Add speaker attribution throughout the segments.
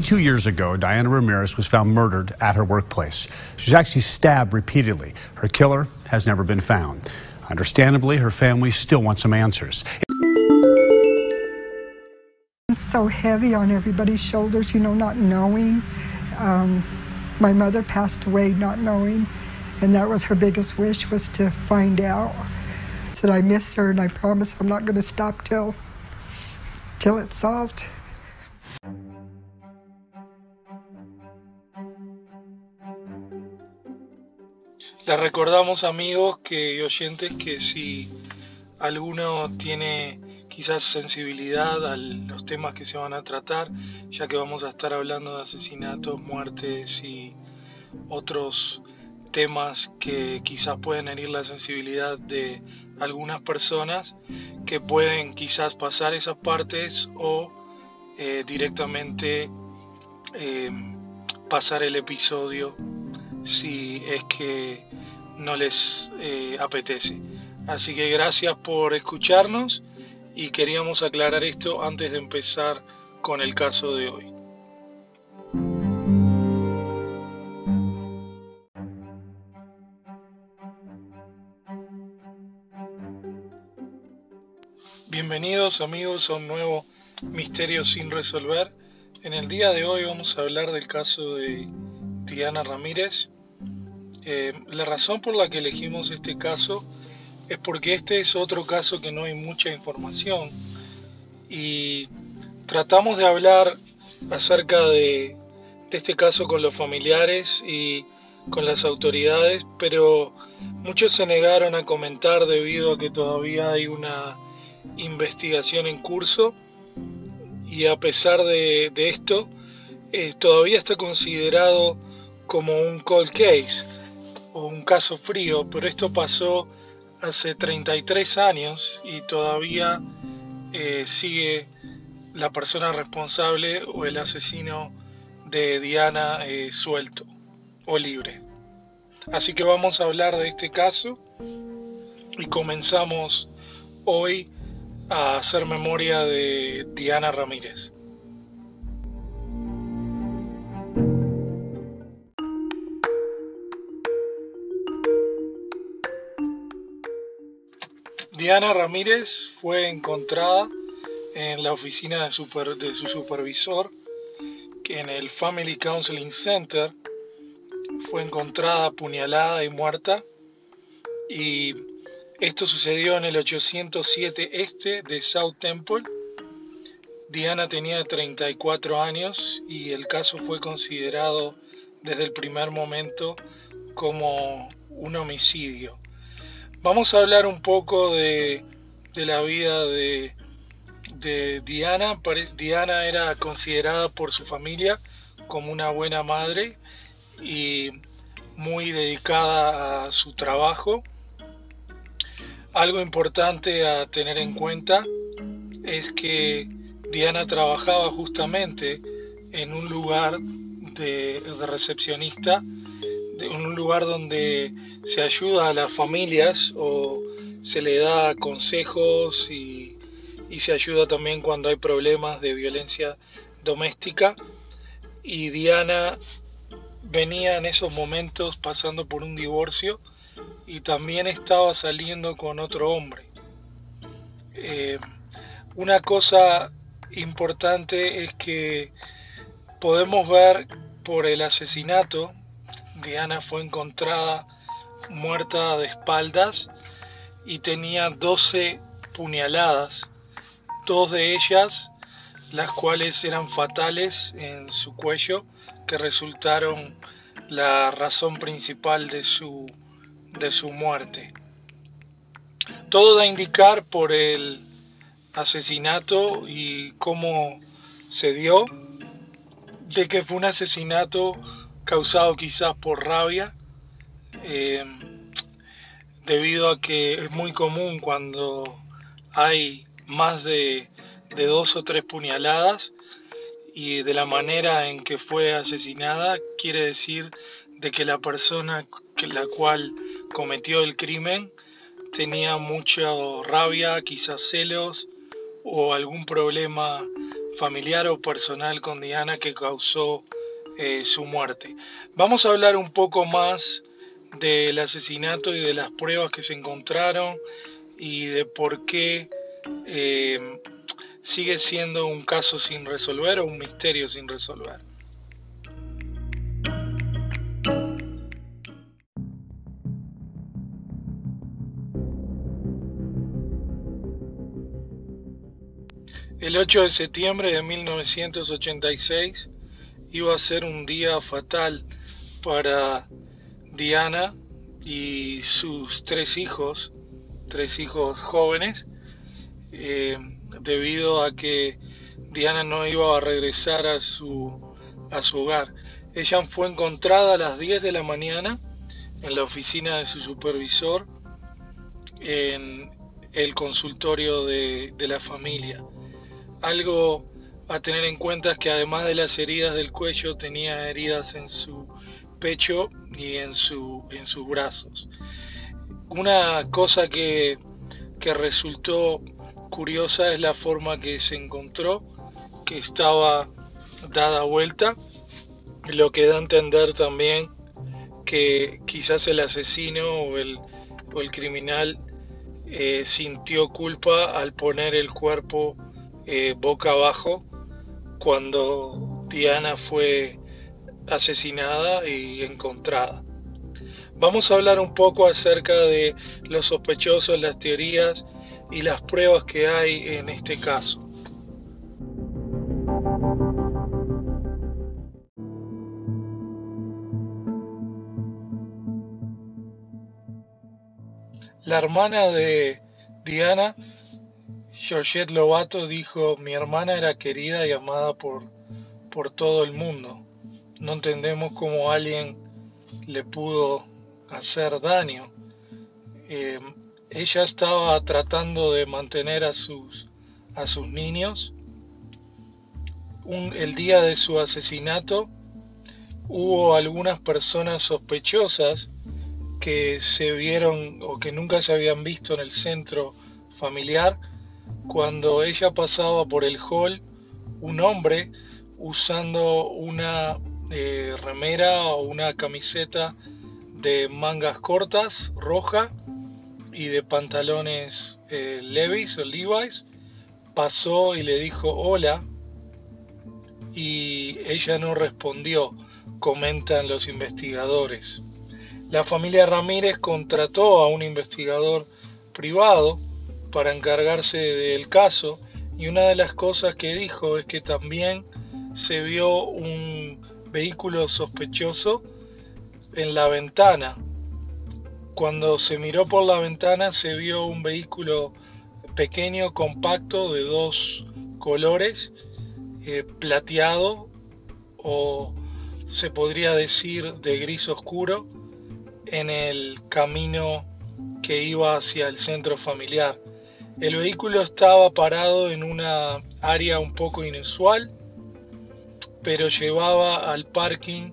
Speaker 1: Two years ago, Diana Ramirez was found murdered at her workplace. She was actually stabbed repeatedly. Her killer has never been found. Understandably, her family still wants some answers.
Speaker 2: It's so heavy on everybody's shoulders, you know, not knowing. Um, my mother passed away not knowing, and that was her biggest wish was to find out. Said I miss her, and I promise I'm not going to stop till till it's solved.
Speaker 3: Les recordamos amigos que, oyentes que si alguno tiene quizás sensibilidad a los temas que se van a tratar, ya que vamos a estar hablando de asesinatos, muertes y otros temas que quizás pueden herir la sensibilidad de algunas personas que pueden quizás pasar esas partes o eh, directamente eh, pasar el episodio si es que no les eh, apetece. Así que gracias por escucharnos y queríamos aclarar esto antes de empezar con el caso de hoy. Bienvenidos amigos a un nuevo Misterio sin resolver. En el día de hoy vamos a hablar del caso de Diana Ramírez. Eh, la razón por la que elegimos este caso es porque este es otro caso que no hay mucha información y tratamos de hablar acerca de, este caso con los familiares y con las autoridades, pero muchos se negaron a comentar debido a que todavía hay una investigación en curso y a pesar de, de esto, eh, todavía está considerado como un cold case un caso frío, pero esto pasó hace 33 años y todavía eh, sigue la persona responsable o el asesino de Diana eh, suelto o libre. Así que vamos a hablar de este caso y comenzamos hoy a hacer memoria de Diana Ramírez. Diana Ramírez fue encontrada en la oficina de, su supervisor, en el Family Counseling Center fue encontrada apuñalada y muerta. Y esto sucedió en el 807 este de South Temple. Diana tenía 34 años y el caso fue considerado desde el primer momento como un homicidio. Vamos a hablar un poco de, la vida de, de Diana. Diana era considerada por su familia como una buena madre y muy dedicada a su trabajo. Algo importante a tener en cuenta es que Diana trabajaba justamente en un lugar de, de recepcionista, en un lugar donde se ayuda a las familias o se le da consejos y, y se ayuda también cuando hay problemas de violencia doméstica. Y Diana venía en esos momentos pasando por un divorcio y también estaba saliendo con otro hombre. Eh, una cosa importante es que podemos ver por el asesinato, Diana fue encontrada muerta de espaldas y tenía 12 puñaladas, dos de ellas las cuales eran fatales en su cuello, que resultaron la razón principal de su, de su muerte. Todo da a indicar por el asesinato y cómo se dio, de que fue un asesinato causado quizás por rabia, eh, debido a que es muy común cuando hay más de, de dos o tres puñaladas y de la manera en que fue asesinada quiere decir de que la persona que la cual cometió el crimen tenía mucha rabia, quizás celos o algún problema familiar o personal con Diana que causó eh, su muerte. Vamos a hablar un poco más del asesinato y de las pruebas que se encontraron y de por qué eh, sigue siendo un caso sin resolver o un misterio sin resolver. El 8 de septiembre de 1986 iba a ser un día fatal para Diana y sus tres hijos, tres hijos jóvenes, eh, debido a que Diana no iba a regresar a su, a su hogar. Ella fue encontrada a las 10 de la mañana en la oficina de su supervisor en el consultorio de, de la familia. Algo a tener en cuenta es que además de las heridas del cuello tenía heridas en su pecho y en, su, en sus brazos. Una cosa que, que resultó curiosa es la forma que se encontró, que estaba dada vuelta, lo que da a entender también que quizás el asesino o el, o el criminal eh, sintió culpa al poner el cuerpo eh, boca abajo cuando Diana fue asesinada y encontrada. Vamos a hablar un poco acerca de los sospechosos, las teorías y las pruebas que hay en este caso. La hermana de Diana, Georgette Lobato, dijo, mi hermana era querida y amada por, por todo el mundo. No entendemos cómo alguien le pudo hacer daño. Eh, ella estaba tratando de mantener a sus, a sus niños. el día de su asesinato hubo algunas personas sospechosas que se vieron o que nunca se habían visto en el centro familiar. Cuando ella pasaba por el hall, un hombre usando una eh, remera o una camiseta de mangas cortas, roja, y de pantalones eh, o Levi's, pasó y le dijo hola y ella no respondió, comentan los investigadores. La familia Ramírez contrató a un investigador privado para encargarse del caso y una de las cosas que dijo es que también se vio un vehículo sospechoso en la ventana. Cuando se miró por la ventana se vio un vehículo pequeño, compacto, de dos colores, eh, plateado o se podría decir de gris oscuro, en el camino que iba hacia el centro familiar. El vehículo estaba parado en una área un poco inusual, pero llevaba al parking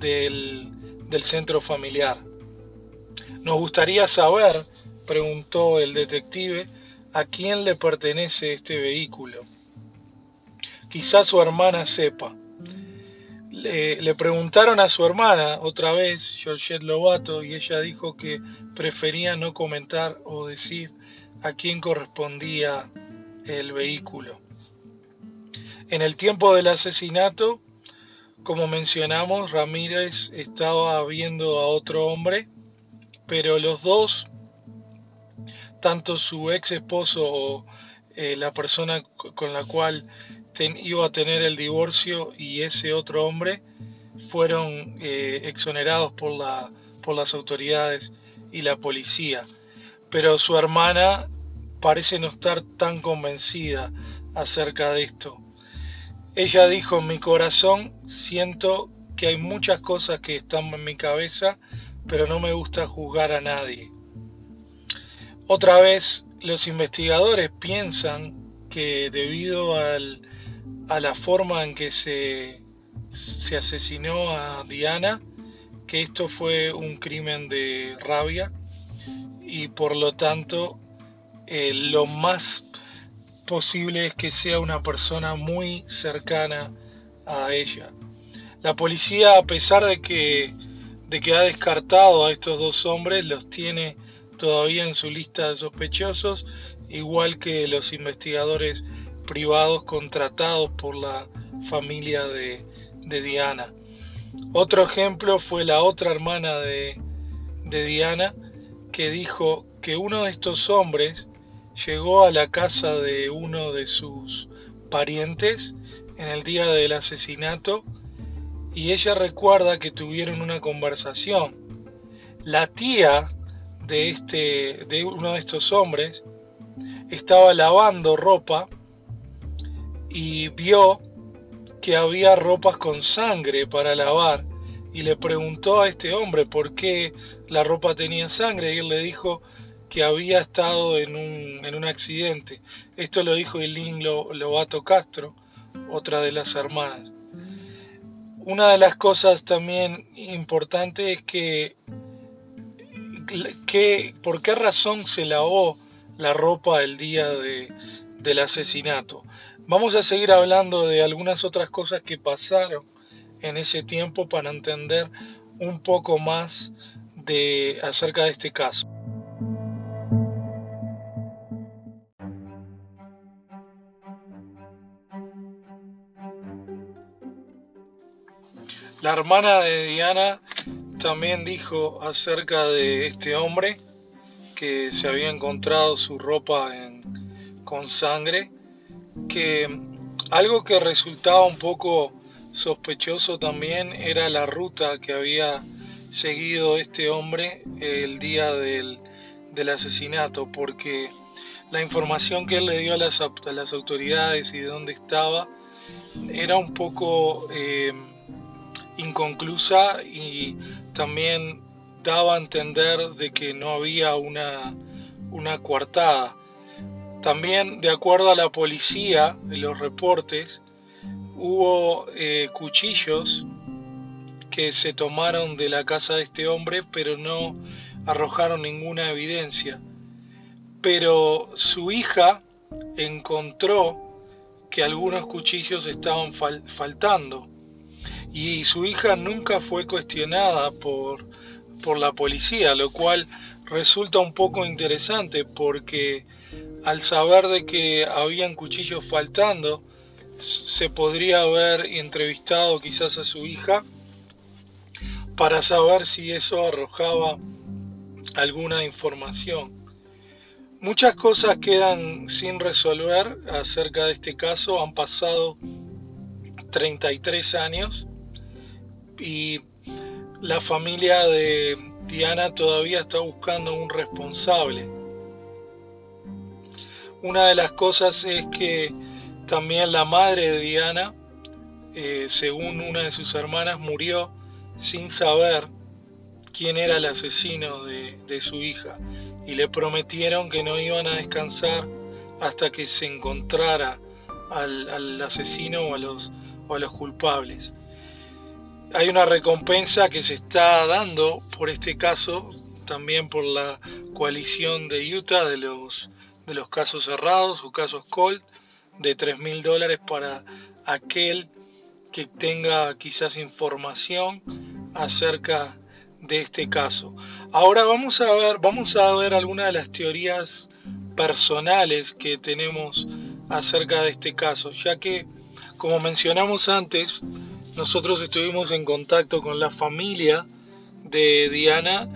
Speaker 3: del, del centro familiar. Nos gustaría saber, preguntó el detective, a quién le pertenece este vehículo. Quizás su hermana sepa. Le, le, preguntaron a su hermana otra vez, Georgette Lobato, y ella dijo que prefería no comentar o decir a quién correspondía el vehículo. En el tiempo del asesinato, como mencionamos, Ramírez estaba viendo a otro hombre, pero los dos, tanto su ex esposo o eh, la persona con la cual iba a tener el divorcio y ese otro hombre, fueron eh, exonerados por, la, por las autoridades y la policía. Pero su hermana parece no estar tan convencida acerca de esto. Ella dijo, en mi corazón siento que hay muchas cosas que están en mi cabeza, pero no me gusta juzgar a nadie. Otra vez, los investigadores piensan que debido a la forma en que se asesinó a Diana, que esto fue un crimen de rabia y por lo tanto eh, lo más posible que sea una persona muy cercana a ella. La policía, a pesar de que, de que ha descartado a estos dos hombres, los tiene todavía en su lista de sospechosos, igual que los investigadores privados contratados por la familia de, de Diana. Otro ejemplo fue la otra hermana de, de Diana, que dijo que uno de estos hombres llegó a la casa de uno de sus parientes en el día del asesinato y ella recuerda que tuvieron una conversación. La tía de este de uno de estos hombres estaba lavando ropa y vio que había ropas con sangre para lavar y le preguntó a este hombre por qué la ropa tenía sangre y él le dijo que había estado en un, en un accidente. Esto lo dijo Eileen Lobato Castro, otra de las hermanas. Una de las cosas también importantes es que, que por qué razón se lavó la ropa el día de, del asesinato. Vamos a seguir hablando de algunas otras cosas que pasaron en ese tiempo para entender un poco más de acerca de este caso. La hermana de Diana también dijo acerca de este hombre que se había encontrado su ropa con sangre, que algo que resultaba un poco sospechoso también era la ruta que había seguido este hombre el día del, asesinato, porque la información que él le dio a las, las autoridades y de dónde estaba era un poco... Eh, inconclusa y también daba a entender de que no había una, una coartada. También, de acuerdo a la policía, los reportes, hubo eh, cuchillos que se tomaron de la casa de este hombre, pero no arrojaron ninguna evidencia. Pero su hija encontró que algunos cuchillos estaban faltando y su hija nunca fue cuestionada por, por la policía, lo cual resulta un poco interesante porque al saber de que habían cuchillos faltando, se podría haber entrevistado quizás a su hija para saber si eso arrojaba alguna información. Muchas cosas quedan sin resolver acerca de este caso, han pasado 33 años y la familia de Diana todavía está buscando un responsable. Una de las cosas es que también la madre de Diana, eh, según una de sus hermanas, murió sin saber quién era el asesino de, su hija. Y le prometieron que no iban a descansar hasta que se encontrara al, asesino o a los, culpables. Hay una recompensa que se está dando por este caso, también por la coalición de Utah de los, de los casos cerrados o casos Colt, de 3 mil dólares para aquel que tenga quizás información acerca de este caso. Ahora vamos a ver, vamos a ver algunas de las teorías personales que tenemos acerca de este caso, ya que como mencionamos antes, nosotros estuvimos en contacto con la familia de Diana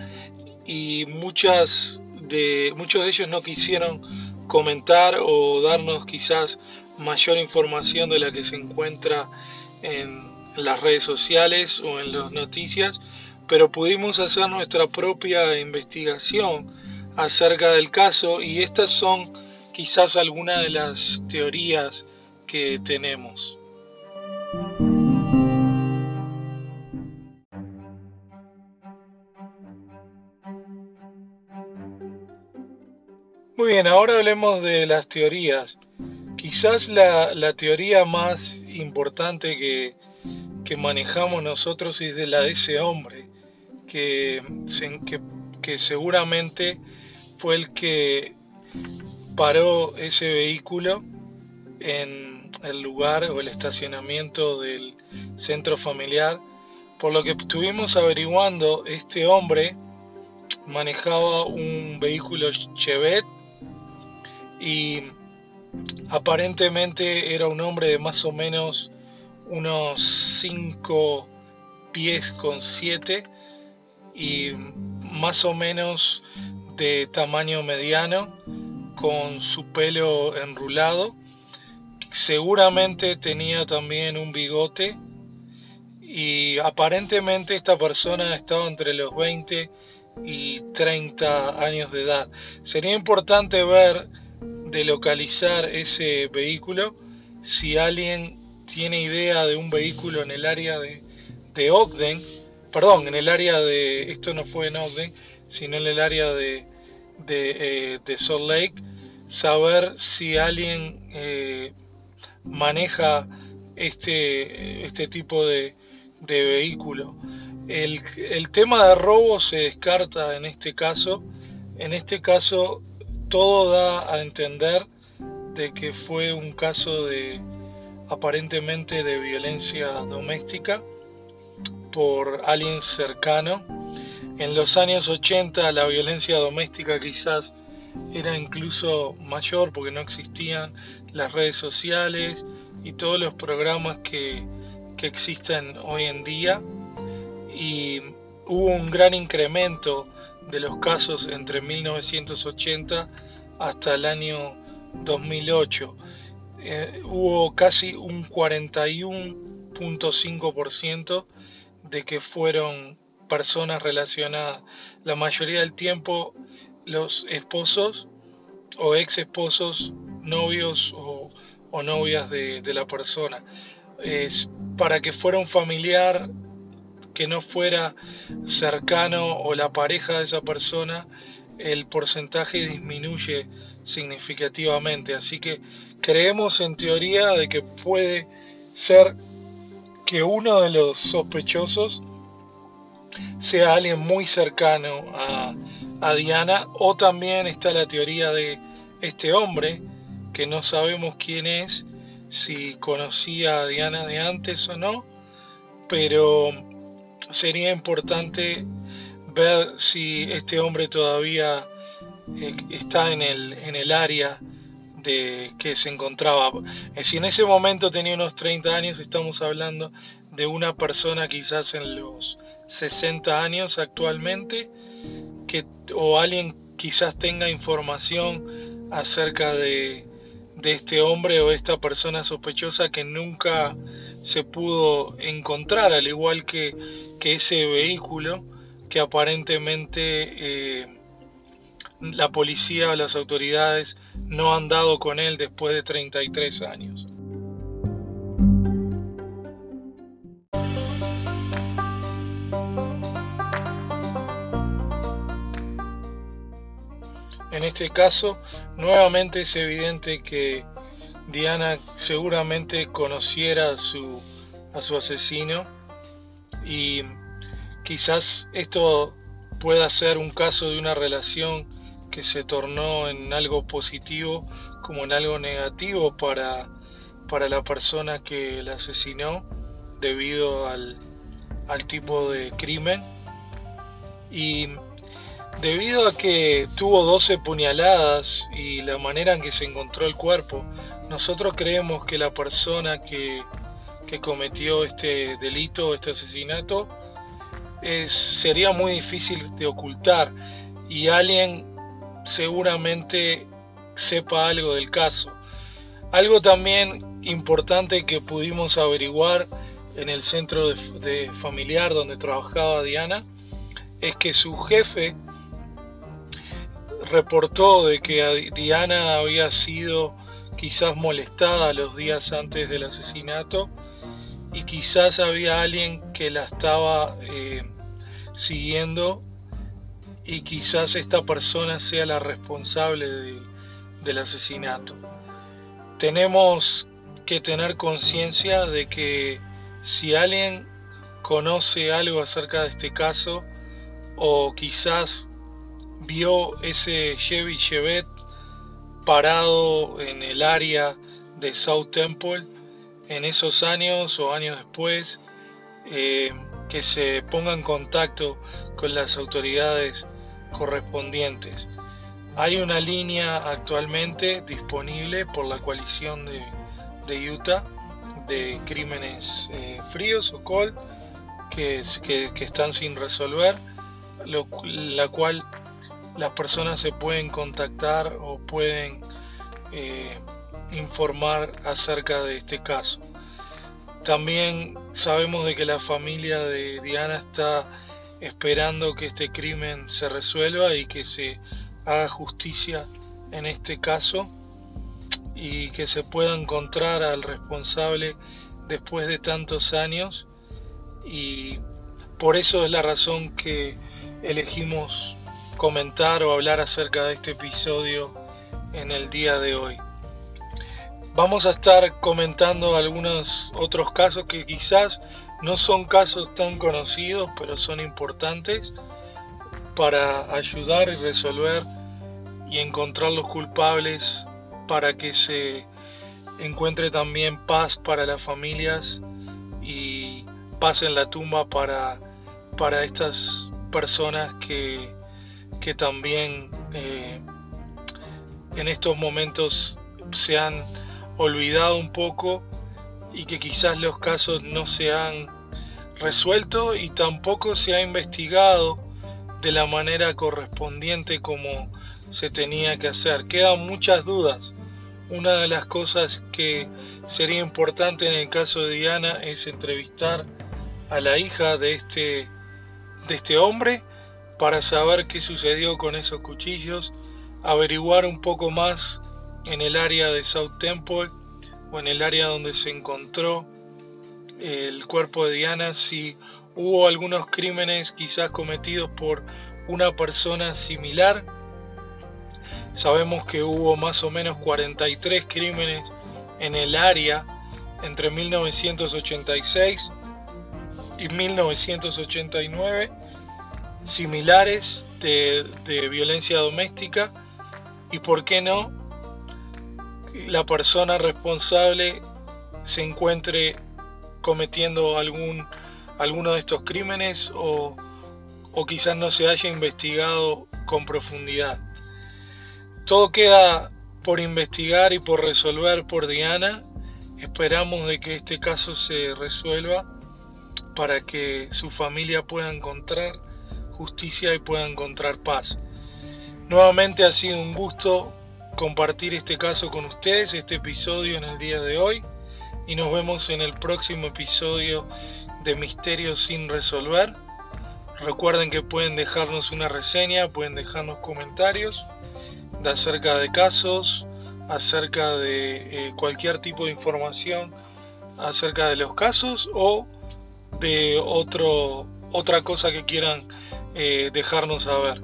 Speaker 3: y muchas de, muchos de ellos no quisieron comentar o darnos quizás mayor información de la que se encuentra en las redes sociales o en las noticias, pero pudimos hacer nuestra propia investigación acerca del caso y estas son quizás algunas de las teorías que tenemos. Bien, ahora hablemos de las teorías. Quizás la, teoría más importante que, que, manejamos nosotros es de la de ese hombre, que, que, que seguramente fue el que paró ese vehículo en el lugar o el estacionamiento del centro familiar. Por lo que estuvimos averiguando, este hombre manejaba un vehículo Chevette y aparentemente era un hombre de más o menos unos 5 pies con 7 y más o menos de tamaño mediano con su pelo enrulado seguramente tenía también un bigote y aparentemente esta persona estaba entre los 20 y 30 años de edad. Sería importante ver de localizar ese vehículo si alguien tiene idea de un vehículo en el área de, de Ogden, perdón, en el área de, esto no fue en Ogden, sino en el área de, de, eh, Salt Lake, saber si alguien eh, maneja este, este tipo de, de vehículo. El, el, tema de robo se descarta en este caso. En este caso todo da a entender de que fue un caso de aparentemente de violencia doméstica por alguien cercano. En los años 80 la violencia doméstica quizás era incluso mayor porque no existían las redes sociales y todos los programas que, que existen hoy en día y hubo un gran incremento de los casos entre 1980 hasta el año 2008. Eh, hubo casi un 41.5% de que fueron personas relacionadas. La mayoría del tiempo los esposos o ex esposos, novios o, novias de, la persona. Es para que fuera un familiar que no fuera cercano o la pareja de esa persona, el porcentaje disminuye significativamente. Así que creemos en teoría de que puede ser que uno de los sospechosos sea alguien muy cercano a, Diana o también está la teoría de este hombre que no sabemos quién es, si conocía a Diana de antes o no, pero sería importante ver si este hombre todavía eh, está en el, en el área de que se encontraba. Eh, si en ese momento tenía unos 30 años, estamos hablando de una persona quizás en los 60 años actualmente, que, o alguien quizás tenga información acerca de, de este hombre o esta persona sospechosa que nunca se pudo encontrar, al igual que, que ese vehículo que aparentemente eh, la policía o las autoridades no han dado con él después de 33 años. En este caso, nuevamente es evidente que Diana seguramente conociera a su, a su asesino y quizás esto pueda ser un caso de una relación que se tornó en algo positivo como en algo negativo para, para la persona que la asesinó debido al, al tipo de crimen. Y Debido a que tuvo 12 puñaladas y la manera en que se encontró el cuerpo, nosotros creemos que la persona que, cometió este delito, este asesinato, es, sería muy difícil de ocultar y alguien seguramente sepa algo del caso. Algo también importante que pudimos averiguar en el centro de familiar donde trabajaba Diana es que su jefe reportó de que Diana había sido quizás molestada los días antes del asesinato y quizás había alguien que la estaba eh, siguiendo y quizás esta persona sea la responsable del asesinato. Tenemos que tener conciencia de que si alguien conoce algo acerca de este caso o quizás vio ese Chevy Chevette parado en el área de South Temple en esos años o años después eh, que se ponga en contacto con las autoridades correspondientes. Hay una línea actualmente disponible por la coalición de, Utah de crímenes eh, fríos o cold que, que, están sin resolver, la cual las personas se pueden contactar o pueden eh, informar acerca de este caso. También sabemos de que la familia de Diana está esperando que este crimen se resuelva y que se haga justicia en este caso y que se pueda encontrar al responsable después de tantos años y por eso es la razón que elegimos comentar o hablar acerca de este episodio en el día de hoy. Vamos a estar comentando algunos otros casos que quizás no son casos tan conocidos, pero son importantes para ayudar y resolver y encontrar los culpables para que se encuentre también paz para las familias y paz en la tumba para, para estas personas que, que también eh, en estos momentos se han olvidado un poco y que quizás los casos no se han resuelto y tampoco se ha investigado de la manera correspondiente como se tenía que hacer. Quedan muchas dudas. Una de las cosas que sería importante en el caso de Diana es entrevistar a la hija de este, de este hombre para saber qué sucedió con esos cuchillos, averiguar un poco más en el área de South Temple o en el área donde se encontró el cuerpo de Diana, si hubo algunos crímenes quizás cometidos por una persona similar. Sabemos que hubo más o menos 43 crímenes en el área entre 1986 y 1989 similares de, violencia doméstica y por qué no la persona responsable se encuentre cometiendo algún alguno de estos crímenes o, o quizás no se haya investigado con profundidad. Todo queda por investigar y por resolver por Diana. Esperamos de que este caso se resuelva para que su familia pueda encontrar justicia y pueda encontrar paz. Nuevamente ha sido un gusto compartir este caso con ustedes, este episodio en el día de hoy y nos vemos en el próximo episodio de Misterios sin resolver. Recuerden que pueden dejarnos una reseña, pueden dejarnos comentarios acerca de casos, acerca de eh, cualquier tipo de información acerca de los casos o de otro, otra cosa que quieran eh, dejarnos saber.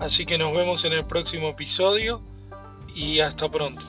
Speaker 3: Así que nos vemos en el próximo episodio y hasta pronto.